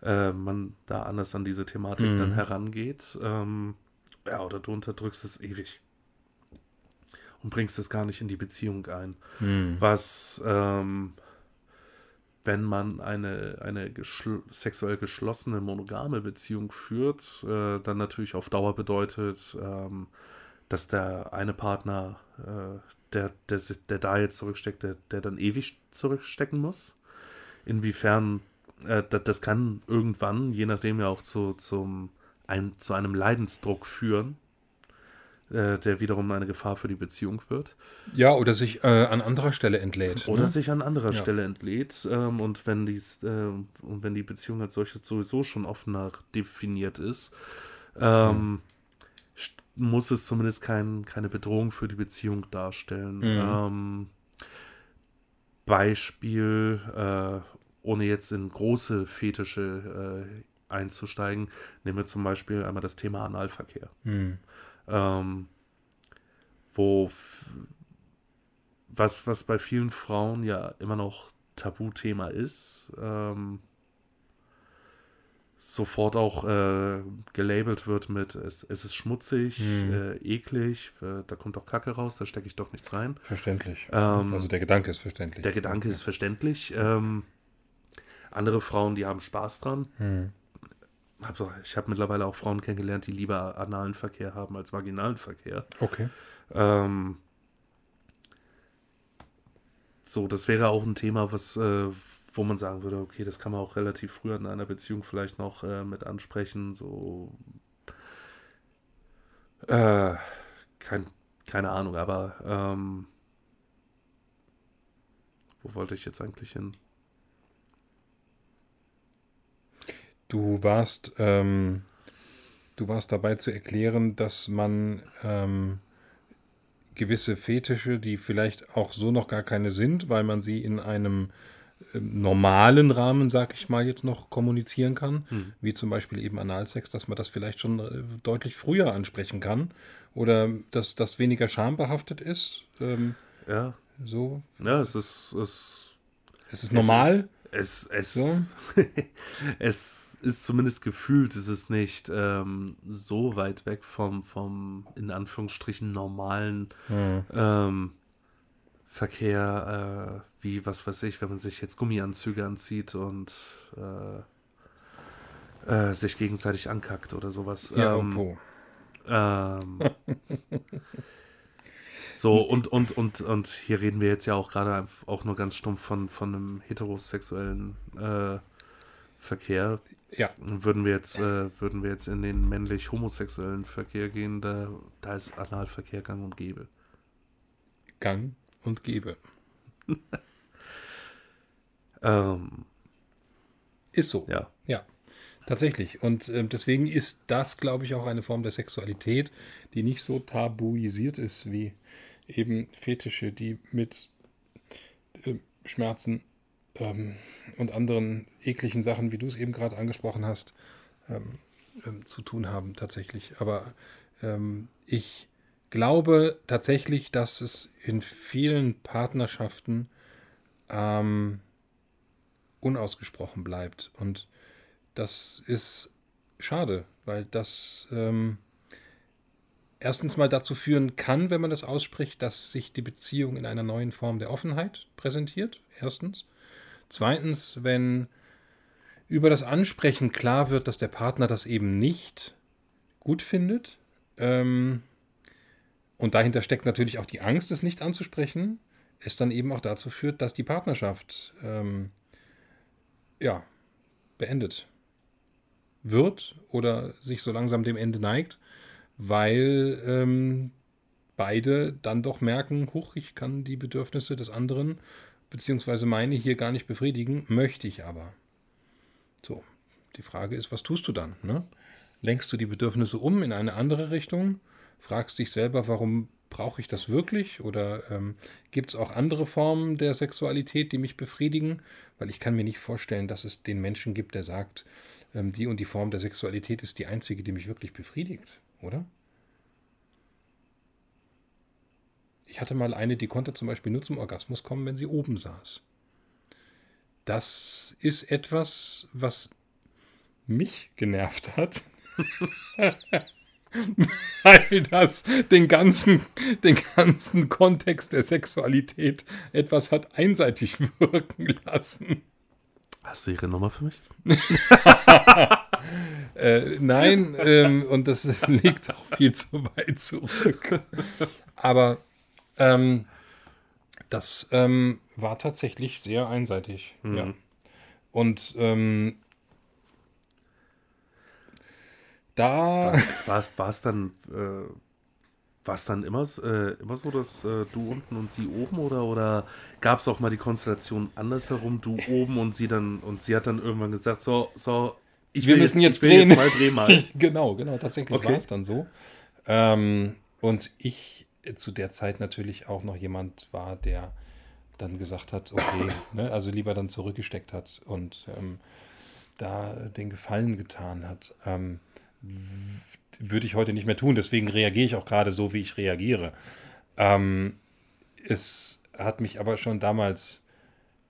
äh, man da anders an diese Thematik dann Mhm. herangeht. Ähm, ja, oder du unterdrückst es ewig und bringst es gar nicht in die Beziehung ein. Hm. Was, ähm, wenn man eine, eine geschl sexuell geschlossene monogame Beziehung führt, äh, dann natürlich auf Dauer bedeutet, ähm, dass der eine Partner, äh, der, der, der da jetzt zurücksteckt, der, der dann ewig zurückstecken muss. Inwiefern, äh, das, das kann irgendwann, je nachdem ja auch zu, zum, ein, zu einem Leidensdruck führen, äh, der wiederum eine Gefahr für die Beziehung wird. Ja, oder sich äh, an anderer Stelle entlädt. Oder ne? sich an anderer Ja. Stelle entlädt. Ähm, und wenn dies, äh, und wenn die Beziehung als solches sowieso schon offener definiert ist, ähm, st- muss es zumindest kein, keine Bedrohung für die Beziehung darstellen. Mhm. Ähm, Beispiel, äh, ohne jetzt in große Fetische äh, einzusteigen, nehmen wir zum Beispiel einmal das Thema Analverkehr Hm. Ähm, wo was, was bei vielen Frauen ja immer noch Tabuthema ist, ähm, sofort auch äh, gelabelt wird mit es, es ist schmutzig, Hm. äh, eklig, äh, da kommt doch Kacke raus, da stecke ich doch nichts rein. Verständlich. Ähm, also der Gedanke ist verständlich. Der Gedanke ist verständlich. Ähm, andere Frauen, die haben Spaß dran. Hm. Also, ich habe mittlerweile auch Frauen kennengelernt, die lieber analen Verkehr haben als vaginalen Verkehr. Okay. Ähm, so, das wäre auch ein Thema, was, äh, wo man sagen würde, okay, das kann man auch relativ früh in einer Beziehung vielleicht noch äh, mit ansprechen. So, äh, kein, keine Ahnung, aber ähm, wo wollte ich jetzt eigentlich hin? Du warst, ähm, du warst dabei zu erklären, dass man ähm, gewisse Fetische, die vielleicht auch so noch gar keine sind, weil man sie in einem ähm, normalen Rahmen, sag ich mal, jetzt noch kommunizieren kann, Hm. wie zum Beispiel eben Analsex, dass man das vielleicht schon äh, deutlich früher ansprechen kann oder dass das weniger schambehaftet ist. Ähm, Ja, so, ja, es ist, es es ist normal. Es, es, So? es ist zumindest gefühlt, es ist nicht ähm, so weit weg vom, vom in Anführungsstrichen normalen Hm. ähm, Verkehr, äh, wie, was weiß ich, wenn man sich jetzt Gummianzüge anzieht und äh, äh, sich gegenseitig ankackt oder sowas. Ja, ähm, ähm, so, und, und, und, und hier reden wir jetzt ja auch gerade auch nur ganz stumpf von, von einem heterosexuellen äh, Verkehr. Ja, Würden wir jetzt, äh, würden wir jetzt in den männlich-homosexuellen Verkehr gehen, da, da ist Analverkehr gang und gäbe. Gang und Gebe. Ähm, Ist so. ja. Ja, tatsächlich. Und ähm, deswegen ist das, glaube ich, auch eine Form der Sexualität, die nicht so tabuisiert ist wie eben Fetische, die mit ähm, Schmerzen ähm, und anderen ekligen Sachen, wie du es eben gerade angesprochen hast, ähm, ähm, zu tun haben tatsächlich. Aber ähm, ich glaube tatsächlich, dass es in vielen Partnerschaften ähm, unausgesprochen bleibt. Und das ist schade, weil das ähm, erstens mal dazu führen kann, wenn man das ausspricht, dass sich die Beziehung in einer neuen Form der Offenheit präsentiert. Erstens. Zweitens, wenn über das Ansprechen klar wird, dass der Partner das eben nicht gut findet. Ähm, und dahinter steckt natürlich auch die Angst, es nicht anzusprechen, es dann eben auch dazu führt, dass die Partnerschaft ähm, ja, beendet wird oder sich so langsam dem Ende neigt, weil ähm, beide dann doch merken, huch, ich kann die Bedürfnisse des anderen beziehungsweise meine hier gar nicht befriedigen, möchte ich aber. So, die Frage ist, was tust du dann? Ne? Lenkst du die Bedürfnisse um in eine andere Richtung? Fragst dich selber, warum brauche ich das wirklich? Oder ähm, gibt es auch andere Formen der Sexualität, die mich befriedigen? Weil ich kann mir nicht vorstellen, dass es den Menschen gibt, der sagt, ähm, die und die Form der Sexualität ist die einzige, die mich wirklich befriedigt, oder? Ich hatte mal eine, die konnte zum Beispiel nur zum Orgasmus kommen, wenn sie oben saß. Das ist etwas, was mich genervt hat. Weil das den ganzen, den ganzen Kontext der Sexualität etwas hat einseitig wirken lassen. Hast du ihre Nummer für mich? äh, nein, ähm, und das liegt auch viel zu weit zurück. Aber ähm, das ähm, war tatsächlich sehr einseitig. Mhm. Ja. Und ähm, da. War es dann. Äh, war es dann immer, äh, immer so, dass äh, du unten und sie oben oder, oder gab es auch mal die Konstellation andersherum, du oben und sie dann und sie hat dann irgendwann gesagt, so, so, ich wir müssen jetzt, jetzt drehen. Jetzt mal, dreh mal. genau, genau, tatsächlich okay. war es dann so. Ähm, und ich zu der Zeit natürlich auch noch jemand war, der dann gesagt hat, okay, ne, also lieber dann zurückgesteckt hat und ähm, da den Gefallen getan hat. Ähm, würde ich heute nicht mehr tun, deswegen reagiere ich auch gerade so, wie ich reagiere. Ähm, es hat mich aber schon damals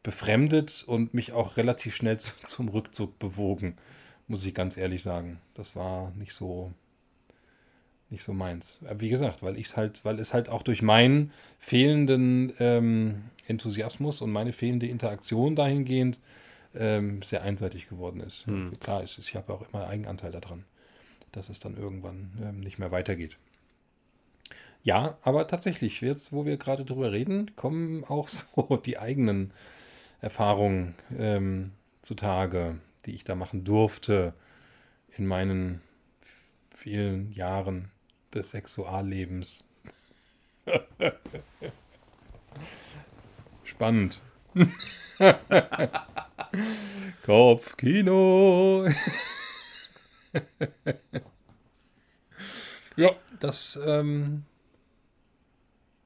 befremdet und mich auch relativ schnell zu, zum Rückzug bewogen, muss ich ganz ehrlich sagen. Das war nicht so nicht so meins. Wie gesagt, weil ich es halt, weil es halt auch durch meinen fehlenden ähm, Enthusiasmus und meine fehlende Interaktion dahingehend ähm, sehr einseitig geworden ist. Hm. Klar ist es, ich habe auch immer Eigenanteil daran, dass es dann irgendwann ähm, nicht mehr weitergeht. Ja, aber tatsächlich, jetzt, wo wir gerade drüber reden, kommen auch so die eigenen Erfahrungen ähm, zutage, die ich da machen durfte in meinen vielen Jahren des Sexuallebens. Spannend. Kopfkino. ja, das, ähm,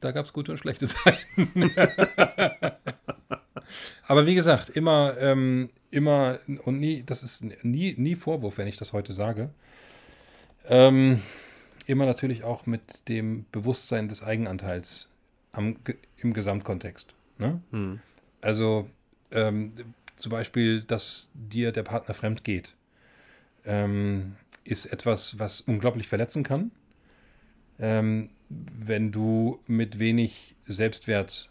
da gab es gute und schlechte Zeiten. Aber wie gesagt, immer, ähm, immer und nie, das ist nie, nie Vorwurf, wenn ich das heute sage. Ähm, immer natürlich auch mit dem Bewusstsein des Eigenanteils am, im Gesamtkontext. Ne? Hm. Also ähm, zum Beispiel, dass dir der Partner fremd geht, ähm, ist etwas, was unglaublich verletzen kann. Wenn du mit wenig Selbstwert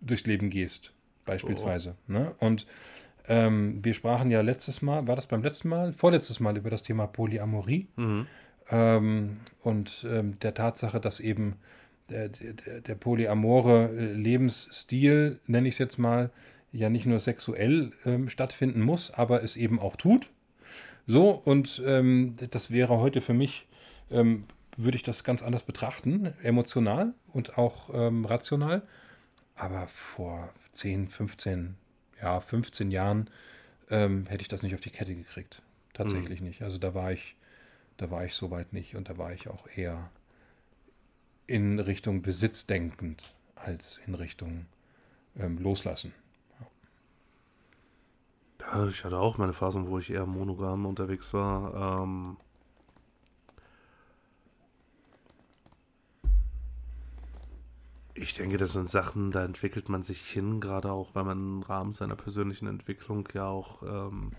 durchs Leben gehst, beispielsweise. Oh. Ne? Und ähm, wir sprachen ja letztes Mal, war das beim letzten Mal? Vorletztes Mal über das Thema Polyamorie. Mhm ähm, und ähm, der Tatsache, dass eben der, der, der polyamore Lebensstil, nenne ich es jetzt mal, ja nicht nur sexuell ähm, stattfinden muss, aber es eben auch tut. So, und ähm, das wäre heute für mich, ähm, würde ich das ganz anders betrachten, emotional und auch ähm, rational. Aber vor 10, 15, ja, 15 Jahren hätte ich das nicht auf die Kette gekriegt. Tatsächlich mhm. nicht. Also da war ich da war ich soweit nicht und da war ich auch eher in Richtung Besitz denkend als in Richtung ähm, Loslassen. Ja. ich hatte auch meine Phasen, wo ich eher monogam unterwegs war. Ähm ich denke, das sind Sachen, da entwickelt man sich hin, gerade auch, weil man im Rahmen seiner persönlichen Entwicklung ja auch ähm,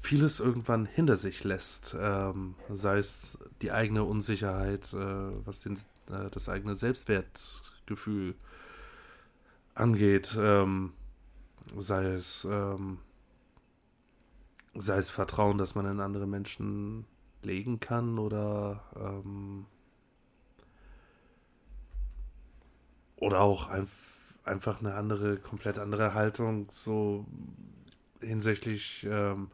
vieles irgendwann hinter sich lässt. Ähm, sei es die eigene Unsicherheit, äh, was den, äh, das eigene Selbstwertgefühl angeht. Ähm, sei es ähm, sei es Vertrauen, dass man in andere Menschen legen kann oder ähm, oder auch ein, einfach eine andere, komplett andere Haltung so hinsichtlich ähm,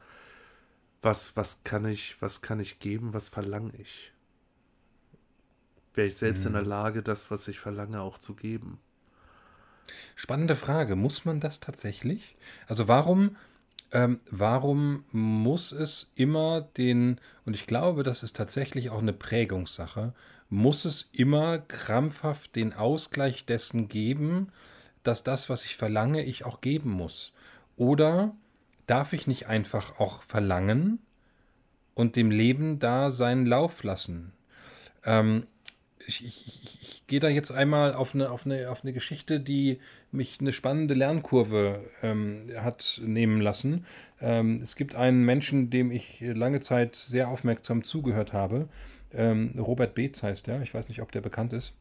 was, was kann ich, was kann ich geben, was verlange ich? Wäre ich selbst hm. in der mhm. Lage, das, was ich verlange, auch zu geben? Spannende Frage. Muss man das tatsächlich? Also warum, ähm, warum muss es immer den, und ich glaube, das ist tatsächlich auch eine Prägungssache, muss es immer krampfhaft den Ausgleich dessen geben, dass das, was ich verlange, ich auch geben muss? Oder darf ich nicht einfach auch verlangen und dem Leben da seinen Lauf lassen? Ähm, ich, ich, ich, gehe da jetzt einmal auf eine, auf, eine, auf eine Geschichte, die mich eine spannende Lernkurve ähm, hat nehmen lassen. Ähm, es gibt einen Menschen, dem ich lange Zeit sehr aufmerksam zugehört habe. Ähm, Robert Beetz heißt er. Ich weiß nicht, ob der bekannt ist.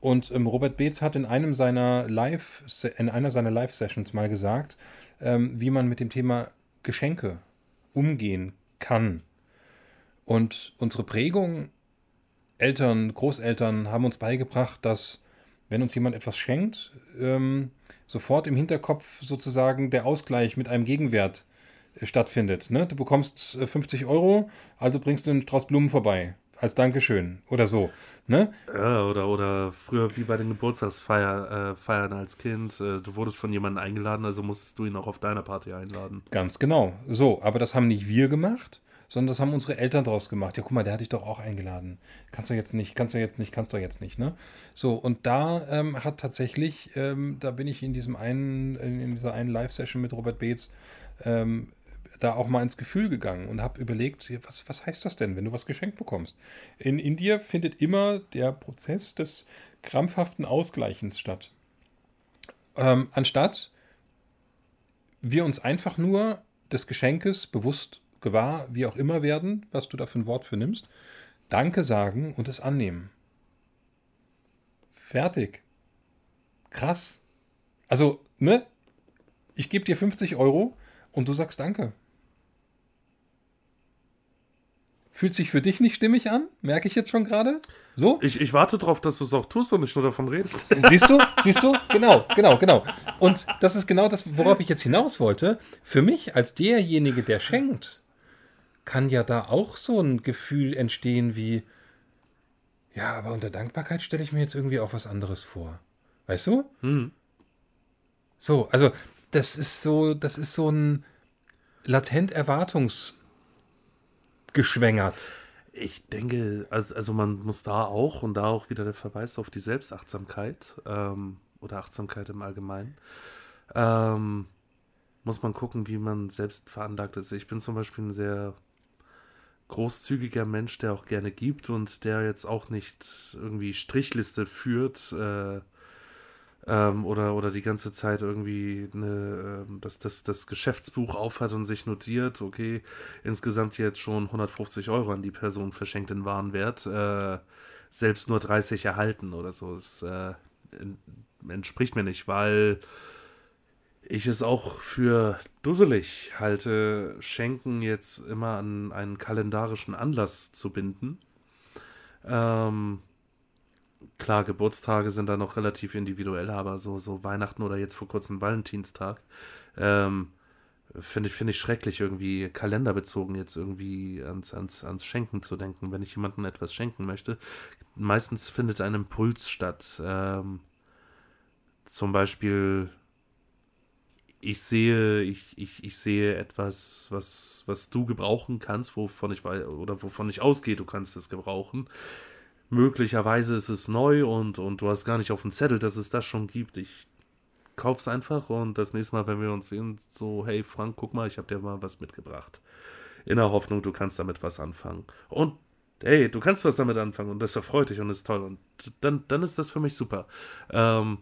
Und ähm, Robert Beetz hat in einem seiner Live, in einer seiner Live-Sessions mal gesagt, ähm, wie man mit dem Thema Geschenke umgehen kann. Und unsere Prägung, Eltern, Großeltern haben uns beigebracht, dass wenn uns jemand etwas schenkt, ähm, sofort im Hinterkopf sozusagen der Ausgleich mit einem Gegenwert stattfindet. Ne? Du bekommst äh, 50 Euro, also bringst du einen Strauß Blumen vorbei als Dankeschön oder so. Ne? Ja, oder, oder früher wie bei den Geburtstagsfeiern äh, Feiern als Kind. Äh, du wurdest von jemandem eingeladen, also musstest du ihn auch auf deiner Party einladen. Ganz genau. So, aber das haben nicht wir gemacht, sondern das haben unsere Eltern draus gemacht. Ja, guck mal, der hat dich doch auch eingeladen. Kannst du jetzt nicht, kannst du jetzt nicht, kannst du jetzt nicht, ne? So, und da ähm, hat tatsächlich, ähm, da bin ich in diesem einen, in dieser einen Live-Session mit Robert Beetz, ähm, da auch mal ins Gefühl gegangen und habe überlegt, was, was heißt das denn, wenn du was geschenkt bekommst? In Indien findet immer der Prozess des krampfhaften Ausgleichens statt. Ähm, anstatt wir uns einfach nur des Geschenkes bewusst gewahr, wie auch immer werden, was du da für ein Wort für nimmst, Danke sagen und es annehmen. Fertig. Krass. Also, ne? Ich gebe dir 50 Euro und du sagst Danke. Fühlt sich für dich nicht stimmig an? Merke ich jetzt schon gerade? So? Ich, ich warte darauf, dass du es auch tust und nicht nur davon redest. Siehst du? Siehst du? Genau, genau, genau. Und das ist genau das, worauf ich jetzt hinaus wollte. Für mich als derjenige, der schenkt, kann ja da auch so ein Gefühl entstehen wie, ja, aber unter Dankbarkeit stelle ich mir jetzt irgendwie auch was anderes vor. Weißt du? Mhm. So, also das ist so, das ist so ein latent Erwartungs- geschwängert. Ich denke, also, also man muss da auch und da auch wieder der Verweis auf die Selbstachtsamkeit ähm, oder Achtsamkeit im Allgemeinen. Ähm, muss man gucken, wie man selbst veranlagt ist. Ich bin zum Beispiel ein sehr großzügiger Mensch, der auch gerne gibt und der jetzt auch nicht irgendwie Strichliste führt. Äh, ähm, oder, oder die ganze Zeit irgendwie eine, ähm, das, das, das Geschäftsbuch aufhat und sich notiert, okay, insgesamt jetzt schon 150 Euro an die Person verschenkt in Warenwert, äh, selbst nur 30 erhalten oder so. Das äh, entspricht mir nicht, weil ich es auch für dusselig halte, Schenken jetzt immer an einen kalendarischen Anlass zu binden. Ähm, klar, Geburtstage sind da noch relativ individuell, aber so, so Weihnachten oder jetzt vor kurzem Valentinstag, ähm, finde ich, finde ich schrecklich, irgendwie kalenderbezogen jetzt irgendwie ans, ans, ans Schenken zu denken, wenn ich jemandem etwas schenken möchte. Meistens findet ein Impuls statt. Ähm, zum Beispiel, ich sehe, ich, ich, ich sehe etwas, was, was du gebrauchen kannst, wovon ich oder wovon ich ausgehe, du kannst es gebrauchen möglicherweise ist es neu und, und du hast gar nicht auf dem Zettel, dass es das schon gibt. Ich kauf's einfach und das nächste Mal, wenn wir uns sehen, so, hey Frank, guck mal, ich habe dir mal was mitgebracht. In der Hoffnung, du kannst damit was anfangen. Und hey, du kannst was damit anfangen und das erfreut dich und ist toll. Und dann, dann ist das für mich super. Ähm,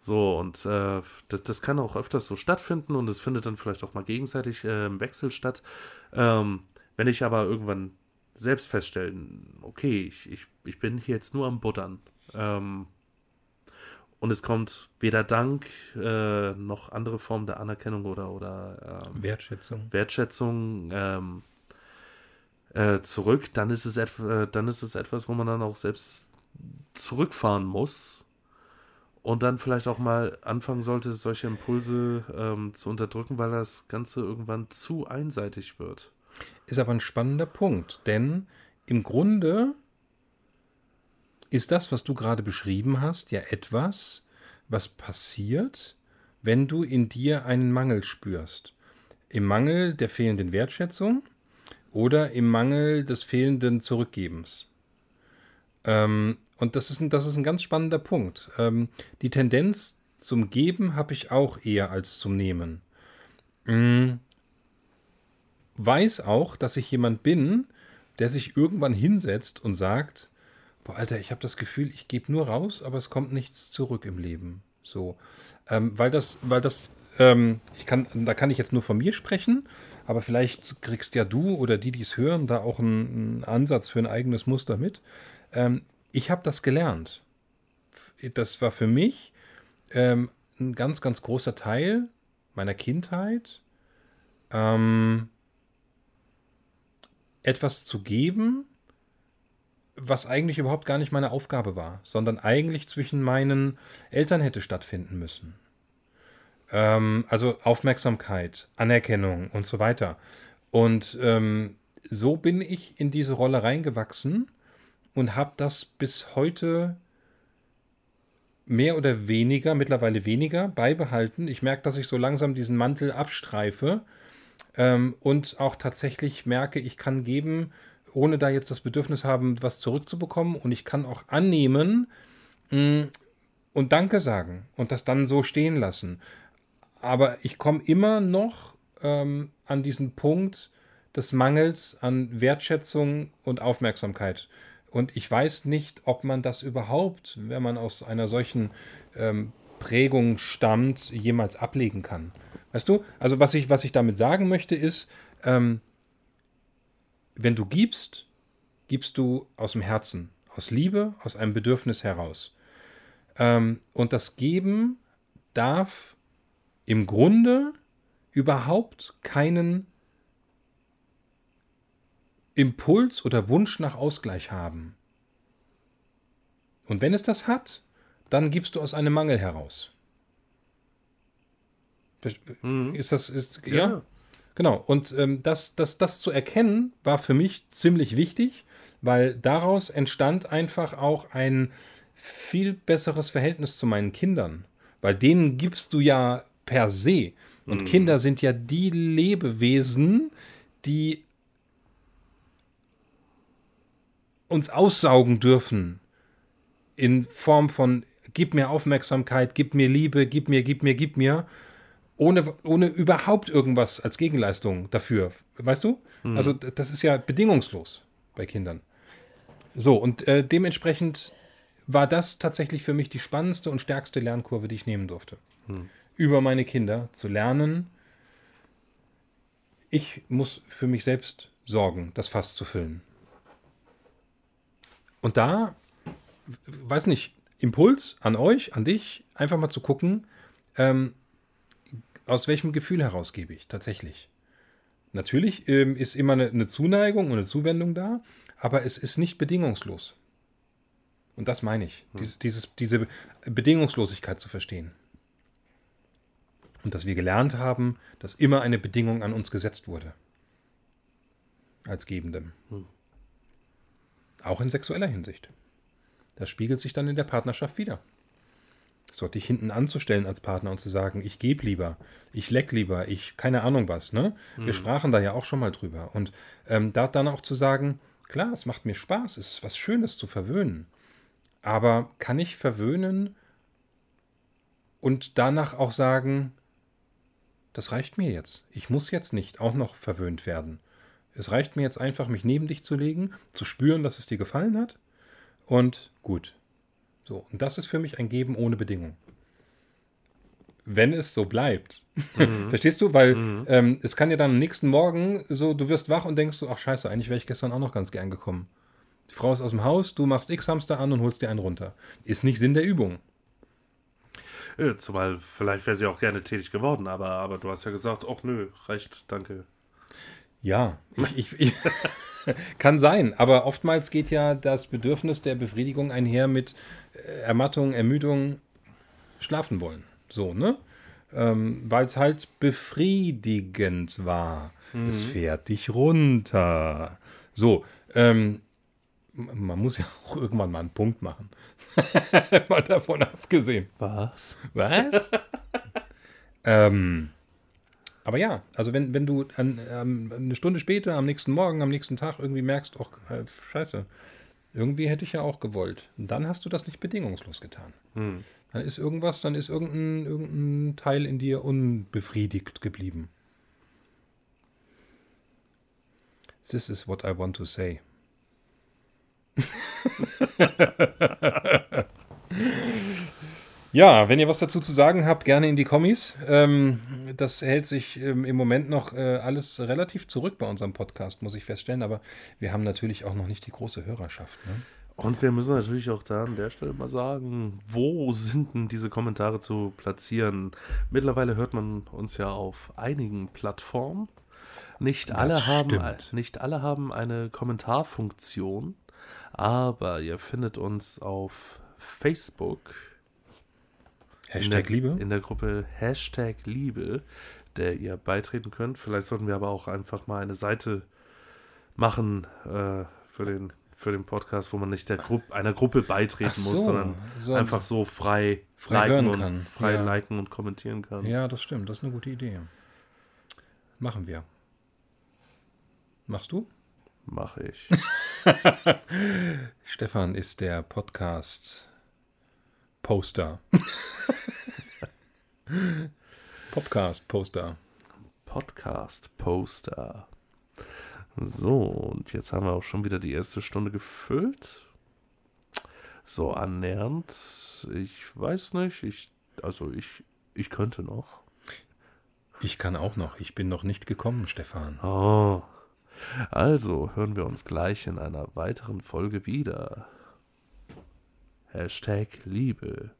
so, und äh, das, das kann auch öfters so stattfinden und es findet dann vielleicht auch mal gegenseitig äh, im Wechsel statt. Ähm, wenn ich aber irgendwann selbst feststellen, okay, ich, ich, ich bin hier jetzt nur am Buttern. Ähm, und es kommt weder Dank äh, noch andere Formen der Anerkennung oder, oder ähm, Wertschätzung, Wertschätzung ähm, äh, zurück, dann ist, es äh, dann ist es etwas, wo man dann auch selbst zurückfahren muss und dann vielleicht auch mal anfangen sollte, solche Impulse ähm, zu unterdrücken, weil das Ganze irgendwann zu einseitig wird. Ist aber ein spannender Punkt, denn im Grunde ist das, was du gerade beschrieben hast, ja etwas, was passiert, wenn du in dir einen Mangel spürst. Im Mangel der fehlenden Wertschätzung oder im Mangel des fehlenden Zurückgebens. Ähm, und das ist, ein, das ist ein ganz spannender Punkt. Ähm, die Tendenz zum Geben habe ich auch eher als zum Nehmen. mh, weiß auch, dass ich jemand bin, der sich irgendwann hinsetzt und sagt, boah, Alter, ich habe das Gefühl, ich gebe nur raus, aber es kommt nichts zurück im Leben. So. Ähm, weil das, weil das, ähm, ich kann, da kann ich jetzt nur von mir sprechen, aber vielleicht kriegst ja du oder die, die es hören, da auch einen, einen Ansatz für ein eigenes Muster mit. Ähm, ich habe das gelernt. Das war für mich ähm, ein ganz, ganz großer Teil meiner Kindheit. Ähm, etwas zu geben, was eigentlich überhaupt gar nicht meine Aufgabe war, sondern eigentlich zwischen meinen Eltern hätte stattfinden müssen. Ähm, also Aufmerksamkeit, Anerkennung und so weiter. Und ähm, so bin ich in diese Rolle reingewachsen und habe das bis heute mehr oder weniger, mittlerweile weniger, beibehalten. Ich merke, dass ich so langsam diesen Mantel abstreife ähm, und auch tatsächlich merke, ich kann geben, ohne da jetzt das Bedürfnis haben, was zurückzubekommen. Und ich kann auch annehmen mh, mm, und Danke sagen und das dann so stehen lassen. Aber ich komme immer noch ähm, an diesen Punkt des Mangels an Wertschätzung und Aufmerksamkeit. Und ich weiß nicht, ob man das überhaupt, wenn man aus einer solchen ähm, Prägung stammt, jemals ablegen kann. Weißt du? Also was ich, was ich damit sagen möchte, ist, ähm, wenn du gibst, gibst du aus dem Herzen, aus Liebe, aus einem Bedürfnis heraus. Ähm, und das Geben darf im Grunde überhaupt keinen Impuls oder Wunsch nach Ausgleich haben. Und wenn es das hat, dann gibst du aus einem Mangel heraus. Mhm. Ist das, ist, ja? ja? Genau. Und ähm, das, das, das zu erkennen, war für mich ziemlich wichtig, weil daraus entstand einfach auch ein viel besseres Verhältnis zu meinen Kindern. Weil denen gibst du ja per se. Und mhm. Kinder sind ja die Lebewesen, die uns aussaugen dürfen in Form von gib mir Aufmerksamkeit, gib mir Liebe, gib mir, gib mir, gib mir, ohne, ohne überhaupt irgendwas als Gegenleistung dafür. Weißt du? Mhm. Also das ist ja bedingungslos bei Kindern. So, und äh, dementsprechend war das tatsächlich für mich die spannendste und stärkste Lernkurve, die ich nehmen durfte. Mhm. Über meine Kinder zu lernen, ich muss für mich selbst sorgen, das Fass zu füllen. Und da, weiß nicht, Impuls an euch, an dich, einfach mal zu gucken, ähm, aus welchem Gefühl heraus gebe ich tatsächlich. Natürlich ähm, ist immer eine, eine Zuneigung und eine Zuwendung da, aber es ist nicht bedingungslos. Und das meine ich, hm. Dies, dieses, diese Bedingungslosigkeit zu verstehen. Und dass wir gelernt haben, dass immer eine Bedingung an uns gesetzt wurde. Als Gebendem. Hm. Auch in sexueller Hinsicht. Das spiegelt sich dann in der Partnerschaft wieder. So, dich hinten anzustellen als Partner und zu sagen, ich gebe lieber, ich leck lieber, ich keine Ahnung was, ne? Wir mhm. sprachen da ja auch schon mal drüber. Und ähm, da dann auch zu sagen, klar, es macht mir Spaß, es ist was Schönes zu verwöhnen. Aber kann ich verwöhnen und danach auch sagen, das reicht mir jetzt. Ich muss jetzt nicht auch noch verwöhnt werden. Es reicht mir jetzt einfach, mich neben dich zu legen, zu spüren, dass es dir gefallen hat und gut. So, und das ist für mich ein Geben ohne Bedingung. Wenn es so bleibt. Mhm. Verstehst du? Weil mhm. ähm, es kann ja dann am nächsten Morgen so, du wirst wach und denkst so, ach scheiße, eigentlich wäre ich gestern auch noch ganz gern gekommen. Die Frau ist aus dem Haus, du machst X-Hamster an und holst dir einen runter. Ist nicht Sinn der Übung. Ja, zumal vielleicht wäre sie auch gerne tätig geworden, aber, aber du hast ja gesagt, ach nö, reicht, danke. Ja, ich, ich, ich kann sein, aber oftmals geht ja das Bedürfnis der Befriedigung einher mit äh, Ermattung, Ermüdung, schlafen wollen. So, ne? Ähm, Weil es halt befriedigend war. Mhm. Es fährt dich runter. So, ähm, man muss ja auch irgendwann mal einen Punkt machen. mal davon abgesehen. Was? Was? ähm, aber ja, also wenn, wenn du an, ähm, eine Stunde später, am nächsten Morgen, am nächsten Tag irgendwie merkst, ach, äh, scheiße, irgendwie hätte ich ja auch gewollt, dann hast du das nicht bedingungslos getan. Hm. Dann ist irgendwas, dann ist irgendein, irgendein Teil in dir unbefriedigt geblieben. This is what I want to say. ja, wenn ihr was dazu zu sagen habt, gerne in die Kommis. Ähm, das hält sich ähm, im Moment noch äh, alles relativ zurück bei unserem Podcast, muss ich feststellen. Aber wir haben natürlich auch noch nicht die große Hörerschaft. Ne? Und wir müssen natürlich auch da an der Stelle mal sagen, wo sind denn diese Kommentare zu platzieren? Mittlerweile hört man uns ja auf einigen Plattformen. Nicht alle, haben, nicht alle haben eine Kommentarfunktion, aber ihr findet uns auf Facebook. Hashtag in der, Liebe? In der Gruppe Hashtag Liebe, der ihr beitreten könnt. Vielleicht sollten wir aber auch einfach mal eine Seite machen äh, für den für den Podcast, wo man nicht der Gruppe, einer Gruppe beitreten so, muss, sondern so einfach so frei, frei liken, und, kann. frei ja. liken und kommentieren kann. Ja, das stimmt. Das ist eine gute Idee. Machen wir. Machst du? Mach ich. Stefan ist der Podcast Poster. Podcast Poster. Podcast Poster. So, und jetzt haben wir auch schon wieder die erste Stunde gefüllt. So annähernd. Ich weiß nicht, ich, also ich, ich könnte noch. Ich kann auch noch. Ich bin noch nicht gekommen, Stefan. Oh. Also hören wir uns gleich in einer weiteren Folge wieder. Hashtag Liebe.